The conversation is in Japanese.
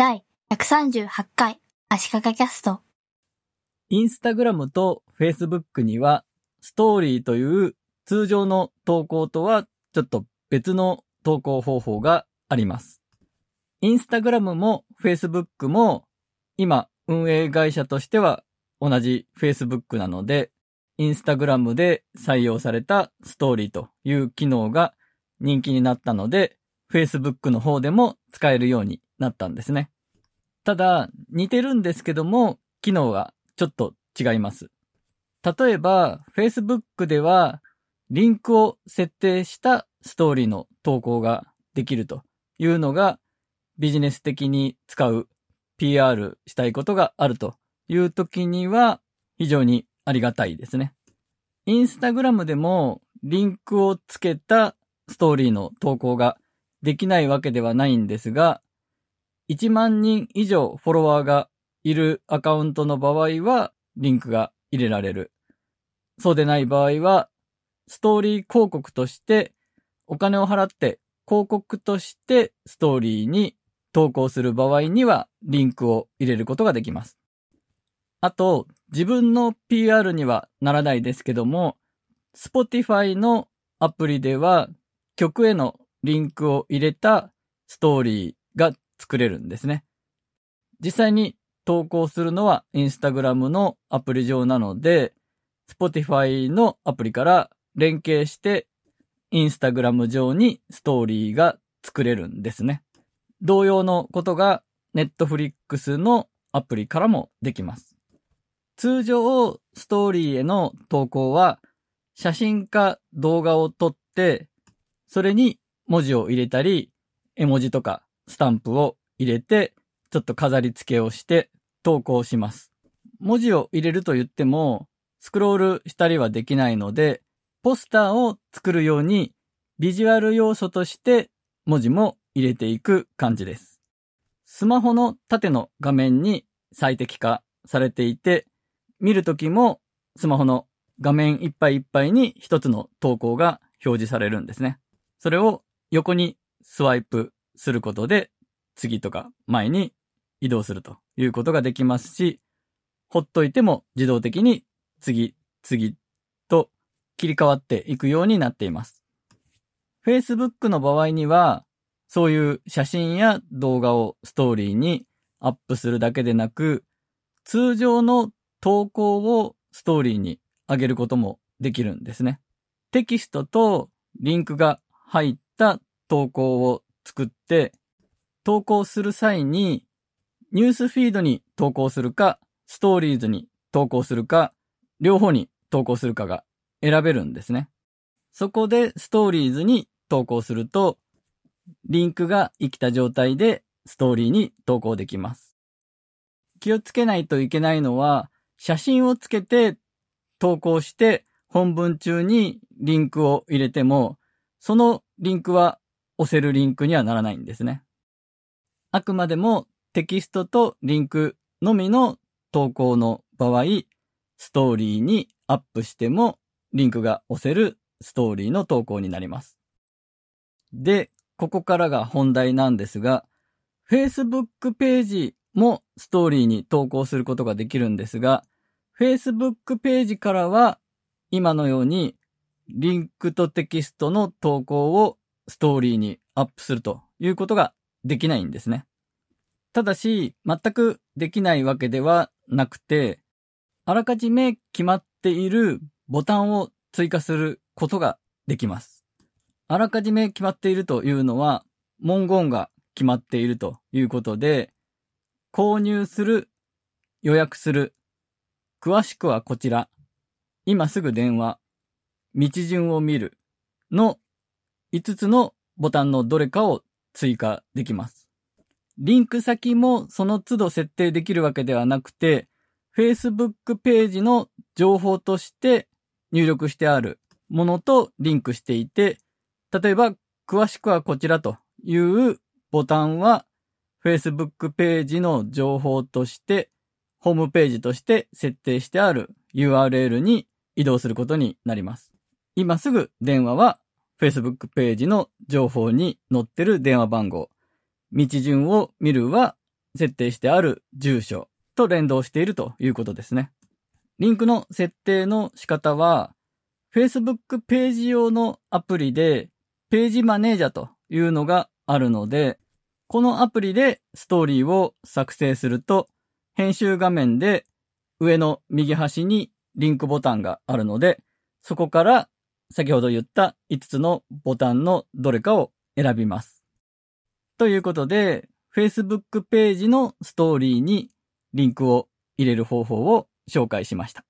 第138回足利キャスト。インスタグラムとフェイスブックには、ストーリーという通常の投稿とはちょっと別の投稿方法があります。インスタグラムもフェイスブックも今運営会社としては同じフェイスブックなので、インスタグラムで採用されたストーリーという機能が人気になったので、Facebook の方でも使えるようになったんですね。ただ、似てるんですけども、機能がちょっと違います。例えば、Facebook では、リンクを設定したストーリーの投稿ができるというのが、ビジネス的に使う PR したいことがあるという時には、非常にありがたいですね。インスタグラムでも、リンクをつけたストーリーの投稿ができないわけではないんですが、1万人以上フォロワーがいるアカウントの場合は、リンクが入れられる。そうでない場合は、ストーリー広告として、お金を払って広告としてストーリーに投稿する場合には、リンクを入れることができます。あと、自分の PR にはならないですけども、Spotify のアプリでは、曲へのリンクを入れたストーリー作れるんですね。実際に投稿するのは Instagram のアプリ上なので、Spotify のアプリから連携して Instagram 上にストーリーが作れるんですね。同様のことが Netflix のアプリからもできます。通常、ストーリーへの投稿は写真か動画を撮って、それに文字を入れたり、絵文字とかスタンプを入れて、ちょっと飾り付けをして投稿します。文字を入れると言っても、スクロールしたりはできないので、ポスターを作るようにビジュアル要素として文字も入れていく感じです。スマホの縦の画面に最適化されていて、見るときもスマホの画面いっぱいいっぱいに一つの投稿が表示されるんですね。それを横にスワイプすることで次とか前に移動するということができますし、ほっといても自動的に次、次と切り替わっていくようになっています。Facebook の場合には、そういう写真や動画をストーリーにアップするだけでなく、通常の投稿をストーリーに上げることもできるんですね。テキストとリンクが入った投稿を作って、投稿する際に、ニュースフィードに投稿するか、ストーリーズに投稿するか、両方に投稿するかが選べるんですね。そこでストーリーズに投稿すると、リンクが生きた状態でストーリーに投稿できます。気をつけないといけないのは、写真をつけて投稿して本文中にリンクを入れても、そのリンクは押せるリンクにはならないんですね。あくまでもテキストとリンクのみの投稿の場合、ストーリーにアップしてもリンクが押せるストーリーの投稿になります。で、ここからが本題なんですが、Facebook ページもストーリーに投稿することができるんですが、Facebook ページからは今のようにリンクとテキストの投稿をストーリーにアップするということができないんですね。ただし、全くできないわけではなくて、あらかじめ決まっているボタンを追加することができます。あらかじめ決まっているというのは、文言が決まっているということで、購入する、予約する、詳しくはこちら、今すぐ電話、道順を見るの5つのボタンのどれかを追加できます。リンク先もその都度設定できるわけではなくて、Facebook ページの情報として入力してあるものとリンクしていて、例えば、詳しくはこちらというボタンは Facebook ページの情報として、ホームページとして設定してある URL に移動することになります。今すぐ電話は Facebook ページの情報に載ってる電話番号。道順を見るは設定してある住所と連動しているということですね。リンクの設定の仕方は、Facebook ページ用のアプリで、ページマネージャーというのがあるので、このアプリでストーリーを作成すると、編集画面で上の右端にリンクボタンがあるので、そこから先ほど言った5つのボタンのどれかを選びます。ということで、Facebook ページのストーリーにリンクを入れる方法を紹介しました。